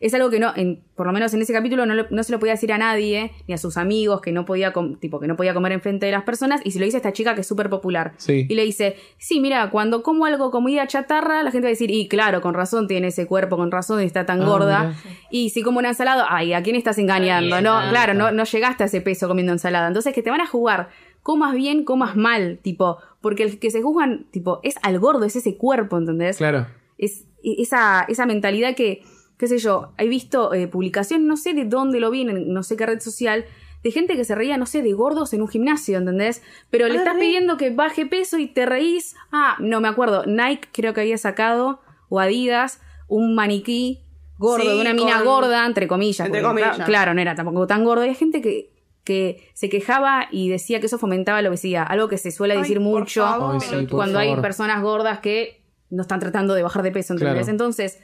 A: Es algo que no, en, por lo menos en ese capítulo no, lo- no se lo podía decir a nadie, ni a sus amigos, que no podía, com- tipo, que no podía comer enfrente de las personas, y se lo dice a esta chica que es súper popular.
D: Sí.
A: Y le dice, sí, mira, cuando como algo comida chatarra, la gente va a decir, y claro, con razón tiene ese cuerpo, con razón está tan
D: Ah,
A: gorda.
D: mira.
A: Y si como una ensalada, ay, ¿a quién estás engañando?
C: Ay,
A: No, claro, no, no llegaste a ese peso comiendo ensalada. Entonces que te van a jugar, comas bien, comas mal, tipo, porque el que se juzgan, tipo, es al gordo, es ese cuerpo, ¿entendés?
D: Claro.
A: Es esa, esa mentalidad que, qué sé yo, he visto eh, publicación, no sé de dónde lo vienen, no sé qué red social, de gente que se reía, no sé, de gordos en un gimnasio, ¿entendés? Pero le
B: Ah,
A: estás
B: re.
A: pidiendo que baje peso y te reís. Ah, no me acuerdo, Nike creo que había sacado, o Adidas, un maniquí gordo,
B: Sí,
A: de una mina
B: con-
A: gorda, entre comillas.
B: Entre
A: porque,
B: comillas.
A: cla- Claro, no era tampoco tan gordo. Hay gente que que se quejaba y decía que eso fomentaba la obesidad, algo que se suele
B: Ay,
A: decir mucho
B: favor.
D: Sí,
A: cuando hay
D: favor.
A: personas gordas que no están tratando de bajar de peso, ¿entendés?
D: Claro.
A: Entonces,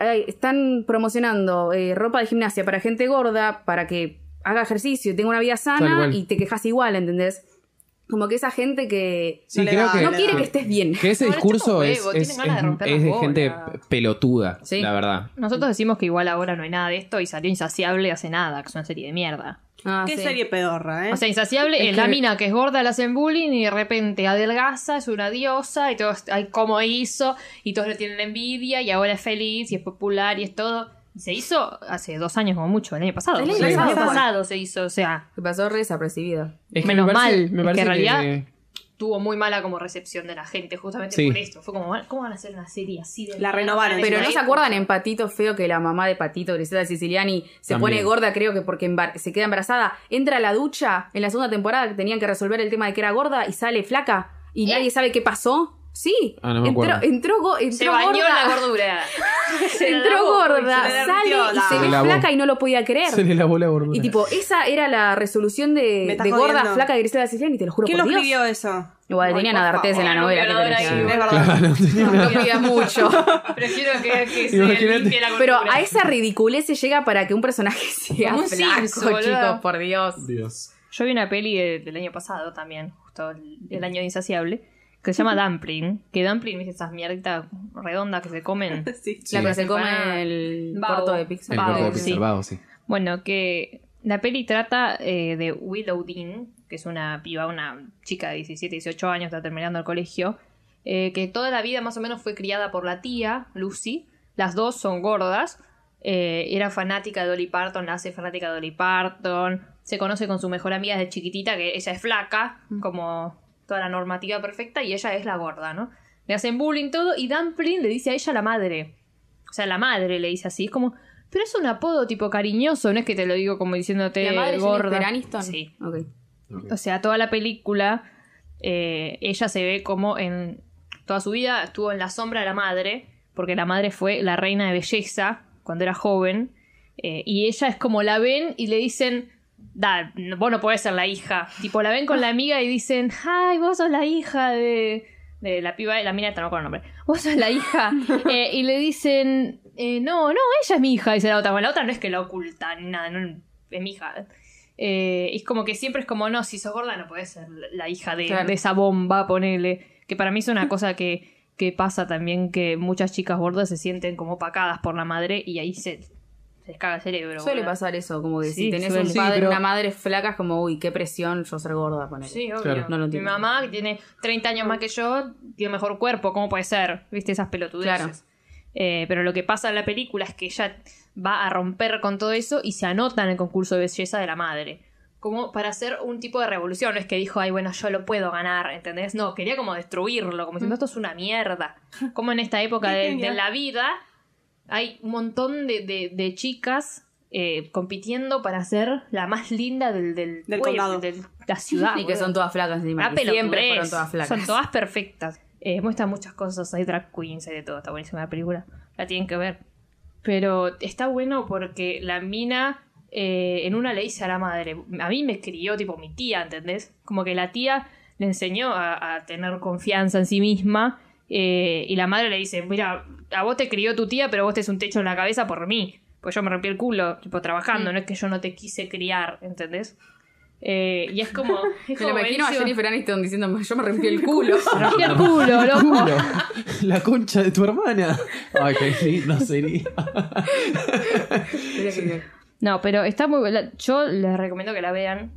A: están promocionando eh, ropa de gimnasia para gente gorda, para que haga ejercicio y tenga una vida sana y te quejas igual, ¿entendés? Como que esa gente que
D: Sí,
B: No
D: creo
B: da-
D: que,
A: no quiere que estés bien.
D: que ese
C: No,
D: discurso es,
C: huevo,
D: es,
C: de
D: es-
C: romper
D: es de
C: las
D: gente pelotuda,
A: Sí.
D: la verdad.
C: Nosotros decimos que igual ahora no hay nada de esto y salió Insaciable hace nada, que es una serie de mierda.
A: Ah,
B: Qué
A: sí.
B: serie pedorra, ¿eh?
C: O sea, Insaciable
D: Es
C: es, la
D: que-
C: mina que es gorda, le hacen bullying y de repente adelgaza, es una diosa y todos, ay, cómo hizo y todos le tienen envidia y ahora es feliz y es popular y es todo. Y se hizo hace dos años como mucho, el año pasado.
A: El año
C: el año
A: pasado.
C: pasado se hizo, o sea,
A: Que pasó re desapercibido.
D: Es
C: Menos
D: me parece-
C: mal,
D: me
C: es
D: parece
C: que en realidad-
D: que-
C: tuvo muy mala como recepción de la gente justamente
D: Sí.
C: por esto. Fue como, ¿cómo van a hacer una serie así de
B: La renovaron.
C: en
A: Pero ¿no se acuerdan en Patito Feo que la mamá de Patito, Griselda Siciliani, se
D: También.
A: pone gorda, creo que porque embar- se queda embarazada, entra a la ducha en la segunda temporada que tenían que resolver el tema de que era gorda y sale flaca y nadie sabe qué pasó? Sí,
D: Ah, no me
A: entró,
D: acuerdo.
A: entró, go- entró
C: Se bañó
A: gorda.
C: en la gordura. [LAUGHS] Se
A: entró
C: lavó,
A: gorda,
B: se le
A: sale y se
D: lavó.
A: flaca y no lo podía creer.
D: Se le lavó la gordura.
A: Y tipo, esa era la resolución de, gorda, flaca de Griselda Siciliani, te lo juro
B: ¿Quién
A: por
B: lo
A: Dios.
B: escribió eso?
A: Igual
B: Ay,
A: tenían a D'Artés en la novela. No pidas [LAUGHS] mucho.
C: Prefiero que, que se limpie la
A: Pero a esa ridiculez se llega para que un personaje [LAUGHS] sea
C: un
A: flaco, chicos, por Dios.
D: Dios.
C: Yo vi una peli de- del año pasado también, justo el, el año de Insaciable, que se llama Dumpling. Que Dumpling es esas mierditas redondas que se comen. [LAUGHS]
B: Sí.
A: La que se come el
C: Vago.
A: corto de pizza.
D: El de
C: sí.
D: Pixar, vago, sí.
C: Bueno, que la peli trata eh, de Willow Dean, que es una piba, una chica de 17, 18 años, está terminando el colegio, eh, que toda la vida más o menos fue criada por la tía, Lucy. Las dos son gordas. eh, era fanática de Dolly Parton, la hace fanática de Dolly Parton. Se conoce con su mejor amiga desde chiquitita, que ella es flaca, como toda la normativa perfecta, y ella es la gorda, ¿no? Le hacen bullying todo, y Dumpling le dice a ella la madre. O sea, la madre le dice así, es como... Pero es un apodo tipo cariñoso, no es que te lo digo como diciéndote
A: ¿La madre
C: gorda.
A: Aniston?
C: Sí.
A: Ok.
C: O sea, toda la película, eh, ella se ve como en toda su vida estuvo en la sombra de la madre, porque la madre fue la reina de belleza cuando era joven, eh, y ella es como la ven y le dicen, da, vos no podés ser la hija. Tipo, la ven con la amiga y dicen, ay, vos sos la hija de... De la piba, la mina no con el nombre. Vos sos la hija. [LAUGHS] Eh, y le dicen, eh, no, no, ella es mi hija, dice la otra. Bueno, la otra no es que la oculta ni nada, no, es mi hija. Eh, y es como que siempre es como, no, si sos gorda no podés ser la- la hija de,
A: Claro.
C: de esa bomba, ponele. Que para mí es una cosa que, que pasa también, que muchas chicas gordas se sienten como opacadas por la madre y ahí se, se les caga el cerebro.
A: Suele
C: boludo.
A: pasar eso, como que
C: Sí,
A: si tenés
C: suele.
A: un padre
D: Sí, pero-
A: una madre flaca, es como, uy, qué presión yo ser gorda, ponele.
C: Sí, obvio.
D: Claro.
A: No lo
C: Mi
A: entiendo.
C: mamá, que tiene 30 años más que yo, tiene mejor cuerpo, ¿cómo puede ser? ¿Viste esas pelotudeces?
A: Claro.
C: Eh, pero lo que pasa en la película es que ella va a romper con todo eso y se anota en el concurso de belleza de la madre. Como para hacer un tipo de revolución. No es que dijo, ay, bueno, yo lo puedo ganar, ¿entendés? No, quería como destruirlo, como diciendo, esto es una mierda. Como en esta época de la vida hay un montón de, de- de chicas eh, compitiendo para ser la más linda del, del,
B: Del
C: pueblo,
B: condado.
C: de la ciudad.
A: Y que son todas flacas encima. Que siempre
C: pelotudez.
A: fueron todas flacas.
C: Son todas perfectas. Eh, muestra muchas cosas, hay drag queens, hay de todo, está buenísima la película. La tienen que ver. Pero está bueno porque la mina eh, en una le dice a la madre, a mí me crió tipo mi tía, ¿entendés? Como que la tía le enseñó a, a tener confianza en sí misma eh, y la madre le dice, mira, a vos te crió tu tía, pero vos tenés un techo en la cabeza por mí. Pues yo me rompí el culo, tipo, trabajando, no es que yo no te quise criar, ¿entendés? Eh, y es como... [LAUGHS] Es
A: Me
C: como
A: lo imagino a. Jennifer Aniston diciendo, yo me rompí el culo. [LAUGHS]
C: Me rompí el culo, [LAUGHS] loco.
D: Culo. La concha de tu hermana. Ay, qué lindo sería.
A: Sería genial.
C: No, pero está muy buena. Yo les recomiendo que la vean.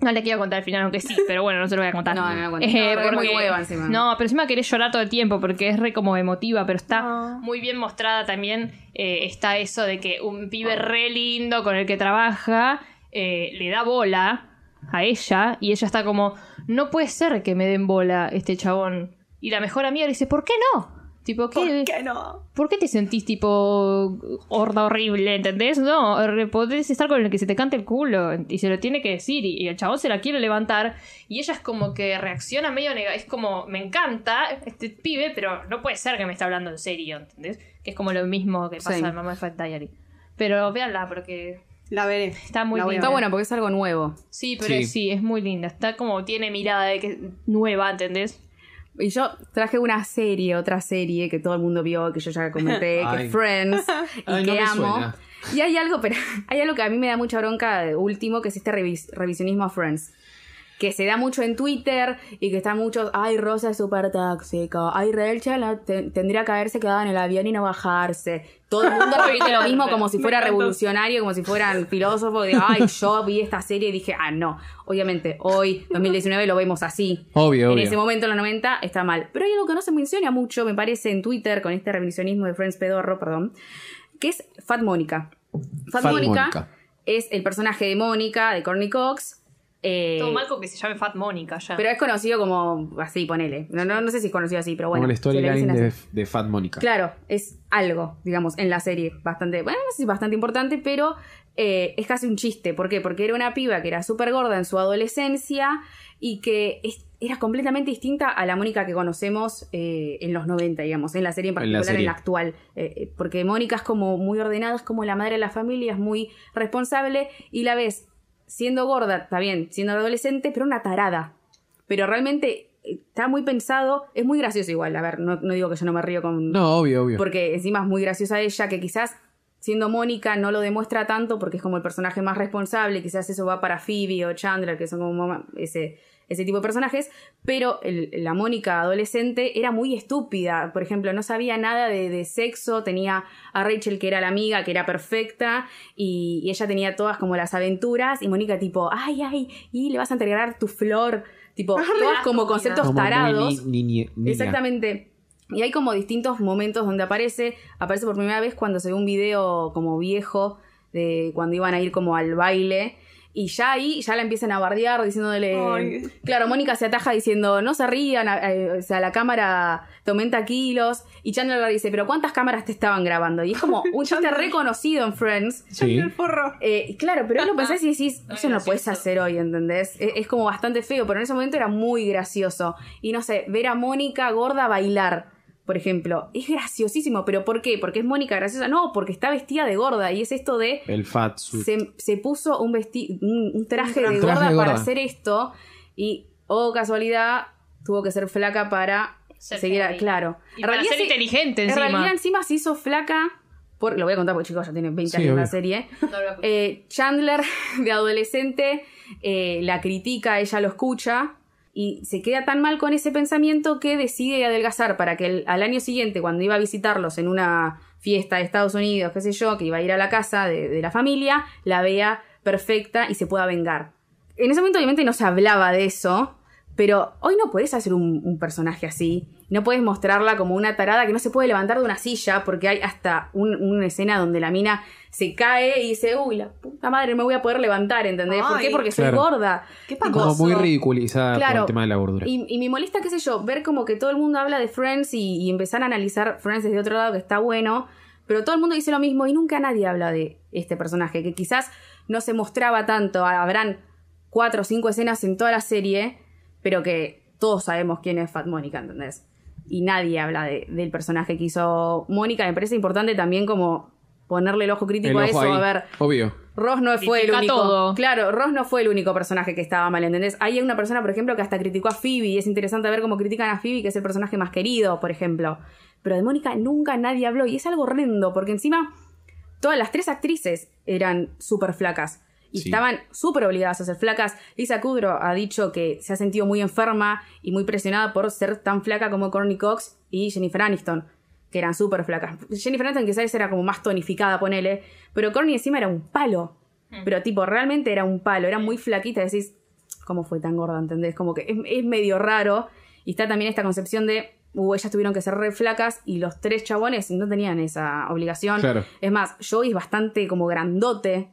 C: No le quiero contar el final, aunque sí, [LAUGHS] pero bueno, no se lo voy a contar.
A: No, no lo cuentes.
C: Eh,
A: No, es muy hueva encima.
C: No, pero encima querés llorar todo el tiempo porque es re como emotiva, pero está
B: No.
C: muy bien mostrada también. eh, está eso de que un pibe re lindo con el que trabaja eh, le da bola a ella y ella está como, no puede ser que me den bola este chabón. Y la mejor amiga le dice, ¿por qué no? Tipo, ¿qué?
B: ¿Por qué no?
C: ¿Por qué te sentís tipo horda horrible, ¿entendés? No, podés estar con el que se te cante el culo y se lo tiene que decir y, y el chabón se la quiere levantar y ella es como que reacciona medio nega, es como, me encanta este pibe, pero no puede ser que me está hablando en serio, ¿entendés? Que es como lo mismo que pasa
A: Sí.
C: en Mamá Fat Diary. Pero véanla porque
B: La veré.
C: Está muy linda.
A: Está
B: ver.
A: bueno porque es algo nuevo.
C: Sí, pero
D: Sí.
C: sí. es muy linda. Está como tiene mirada de que nueva, ¿entendés?
A: Y yo traje una serie, otra serie que todo el mundo vio, que yo ya comenté, que es Friends, [LAUGHS] y
D: Ay,
A: que
D: no
A: amo.
D: suena.
A: Y hay algo, pero [LAUGHS] hay algo que a mí me da mucha bronca de último, que es este revis- revisionismo a Friends. Que se da mucho en Twitter y que están muchos, ay, Rosa es súper tóxica, ay, Rachel la- te- tendría que haberse quedado en el avión y no bajarse. Todo el mundo [LAUGHS] repite lo mismo como si fuera revolucionario, como si fueran filósofos. De, ay, yo vi esta serie y dije, ah, no. Obviamente, hoy, 2019, lo vemos así.
D: Obvio,
A: En
D: obvio.
A: ese momento, en los 90, está mal. Pero hay algo que no se menciona mucho, me parece, en Twitter, con este revisionismo de Friends Pedorro, perdón, que es Fat Mónica. Fat,
D: Fat
A: Mónica es el personaje de Mónica, de Courtney Cox. Eh,
C: Todo mal con que se llame Fat Mónica ya.
A: pero es conocido como así, ponele. No, no, no sé si es conocido así, pero bueno.
D: Como
A: le
D: storyline de, Fat Mónica.
A: Claro, es algo, digamos, en la serie bastante, bueno, no sé si bastante importante, pero eh, es casi un chiste. ¿Por qué? Porque era una piba que era súper gorda en su adolescencia y que es- era completamente distinta a la Mónica que conocemos eh, en los 90, digamos, en la serie en
D: En la
A: particular, en la, actual. Porque Mónica es como muy ordenada, es como la madre de la familia, es muy responsable y la ves siendo gorda, está bien, siendo adolescente, pero una tarada. Pero realmente eh, está muy pensado, es muy gracioso igual, a ver, no, no digo que yo no me río con,
D: No, obvio, obvio.
A: porque encima es muy graciosa ella, que quizás siendo Mónica no lo demuestra tanto porque es como el personaje más responsable, quizás eso va para Phoebe o Chandler, que son como ese, ese tipo de personajes, pero el- la Mónica adolescente era muy estúpida, por ejemplo, no sabía nada de, de sexo, tenía a Rachel que era la amiga, que era perfecta, y, y ella tenía todas como las aventuras, y Mónica tipo, ay, ay, y le vas a entregar tu flor, tipo, [LAUGHS] todas como conceptos
D: Como
A: tarados.
D: ni- ni- niña.
A: Exactamente. Y hay como distintos momentos donde aparece. Aparece por primera vez cuando se ve un video como viejo de cuando iban a ir como al baile. Y ya ahí ya la empiezan a bardear diciéndole.
B: Ay.
A: Claro, Mónica se ataja diciendo, no se rían, eh, o sea, la cámara te aumenta kilos. Y Chandler le dice, pero ¿cuántas cámaras te estaban grabando? Y es como un chiste reconocido en Friends.
D: Sí.
A: Eh, claro, pero vos lo pensás y decís,
C: Ay, [LAUGHS]
A: eso no lo puedes hacer hoy, ¿entendés? Es, es como bastante feo, pero en ese momento era muy gracioso. Y no sé, ver a Mónica gorda bailar, por ejemplo, es graciosísimo, pero ¿por qué? ¿Porque es Mónica graciosa? No, porque está vestida de gorda y es esto de...
D: El Fat Suit.
A: Se, se puso un, vesti un, un traje
B: Un
A: de
D: traje
A: gorda para
D: gorda.
A: hacer esto y, oh casualidad, tuvo que ser flaca para
C: Ser
A: seguir... a- claro.
C: Y para ser
A: se-
C: inteligente
A: en
C: encima.
A: realidad encima se hizo flaca... Por, lo voy a contar porque chicos ya tienen 20
D: Sí,
A: años en la
D: obvio.
A: serie.
C: No.
A: Eh, Chandler, [LAUGHS] de adolescente, eh, la critica, ella lo escucha y se queda tan mal con ese pensamiento que decide adelgazar para que al año siguiente, cuando iba a visitarlos en una fiesta de Estados Unidos, qué sé yo, que iba a ir a la casa de, la familia, la vea perfecta y se pueda vengar. En ese momento obviamente no se hablaba de eso, pero hoy no puedes hacer un personaje así. No puedes mostrarla como una tarada que no se puede levantar de una silla porque hay hasta un- una escena donde la mina se cae y dice, uy, la puta madre, no me voy a poder levantar, ¿entendés? ¿Por qué?
B: Ay,
A: Porque soy
D: claro.
A: gorda.
B: Qué
D: Como muy ridiculizada por
A: Claro.
D: el tema de la gordura.
A: y, y me molesta, qué sé yo, ver como que todo el mundo habla de Friends y, y empezar a analizar Friends desde otro lado que está bueno, pero todo el mundo dice lo mismo y nunca nadie habla de este personaje, que quizás no se mostraba tanto, habrán cuatro o cinco escenas en toda la serie, pero que todos sabemos quién es Fat Mónica, ¿entendés? Y nadie habla de- del personaje que hizo Mónica, me parece importante también como ponerle el ojo crítico
D: El
A: a
D: ojo
A: eso,
D: ahí.
A: a ver,
D: Obvio.
A: Ross no fue el único.
C: todo.
A: Claro, Ross no fue el único personaje que estaba mal, ¿entendés? Hay una persona, por ejemplo, que hasta criticó a Phoebe y es interesante ver cómo critican a Phoebe, que es el personaje más querido, por ejemplo. Pero de Mónica nunca nadie habló y es algo horrendo, porque encima todas las tres actrices eran súper flacas. Y
D: Sí.
A: estaban súper obligadas a ser flacas. Lisa Kudrow ha dicho que se ha sentido muy enferma y muy presionada por ser tan flaca como Courtney Cox y Jennifer Aniston, que eran súper flacas. Jennifer Aniston quizás era como más tonificada, ponele, pero Courtney encima era un palo. Pero tipo, realmente era un palo, era muy flaquita, decís, ¿cómo fue tan gorda? ¿Entendés? Como que es, es medio raro. Y está también esta concepción de, uh, ellas tuvieron que ser re flacas y los tres chabones no tenían esa obligación.
D: Claro.
A: Es más, Joey es bastante como grandote.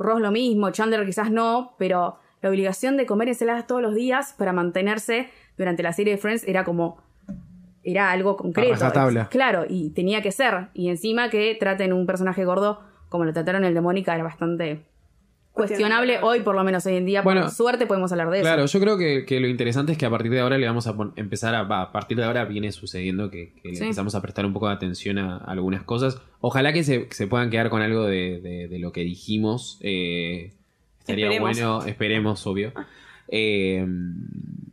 A: Ross lo mismo, Chandler quizás no, pero la obligación de comer ensaladas todos los días para mantenerse durante la serie de Friends era como. Era algo concreto.
D: rajatabla.
A: Claro, y tenía que ser. Y encima que traten un personaje gordo como lo trataron el de Mónica era bastante cuestionable hoy, por lo menos hoy en día.
D: Bueno,
A: por suerte podemos hablar de eso.
D: Claro, yo creo que, que lo interesante es que a partir de ahora le vamos a empezar a. va, a partir de ahora viene sucediendo que, que le empezamos a prestar un poco de atención a, algunas cosas. Ojalá que se, se puedan quedar con algo de, de- de lo que dijimos. eh, estaría
B: Esperemos.
D: bueno, esperemos, obvio. Eh,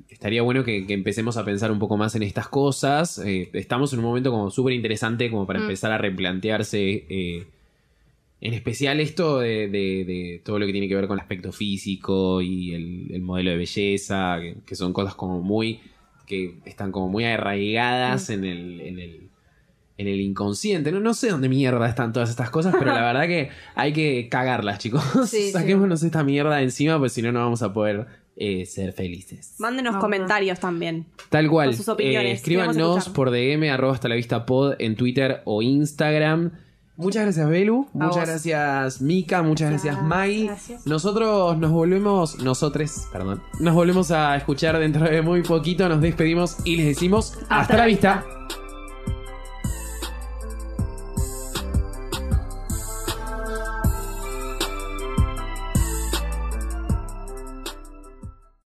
D: estaría bueno que, que empecemos a pensar un poco más en estas cosas. Eh, estamos en un momento como súper interesante como para
A: Mm.
D: empezar a replantearse. eh, en especial esto de, de- de todo lo que tiene que ver con el aspecto físico y el, el modelo de belleza, que, que son cosas como muy. que están como muy arraigadas en el. En el en el inconsciente, no, no sé dónde mierda están todas estas cosas, pero la [LAUGHS] verdad que hay que cagarlas, chicos.
A: Sí, [LAUGHS] sí.
D: Saquémonos esta mierda de encima, pues si no, no vamos a poder eh, ser felices.
B: Mándenos
A: No,
B: comentarios también.
D: Tal cual.
B: Con sus opiniones,
D: Eh, escríbanos por DM, arroba hasta la vista pod en Twitter o Instagram. Muchas gracias, Belu.
A: A
D: muchas
A: vos.
D: gracias, Mika. Muchas gracias, Mai.
B: gracias.
D: Nosotros nos volvemos, nosotres, perdón, nos volvemos a escuchar dentro de muy poquito. Nos despedimos y les decimos hasta, la vista.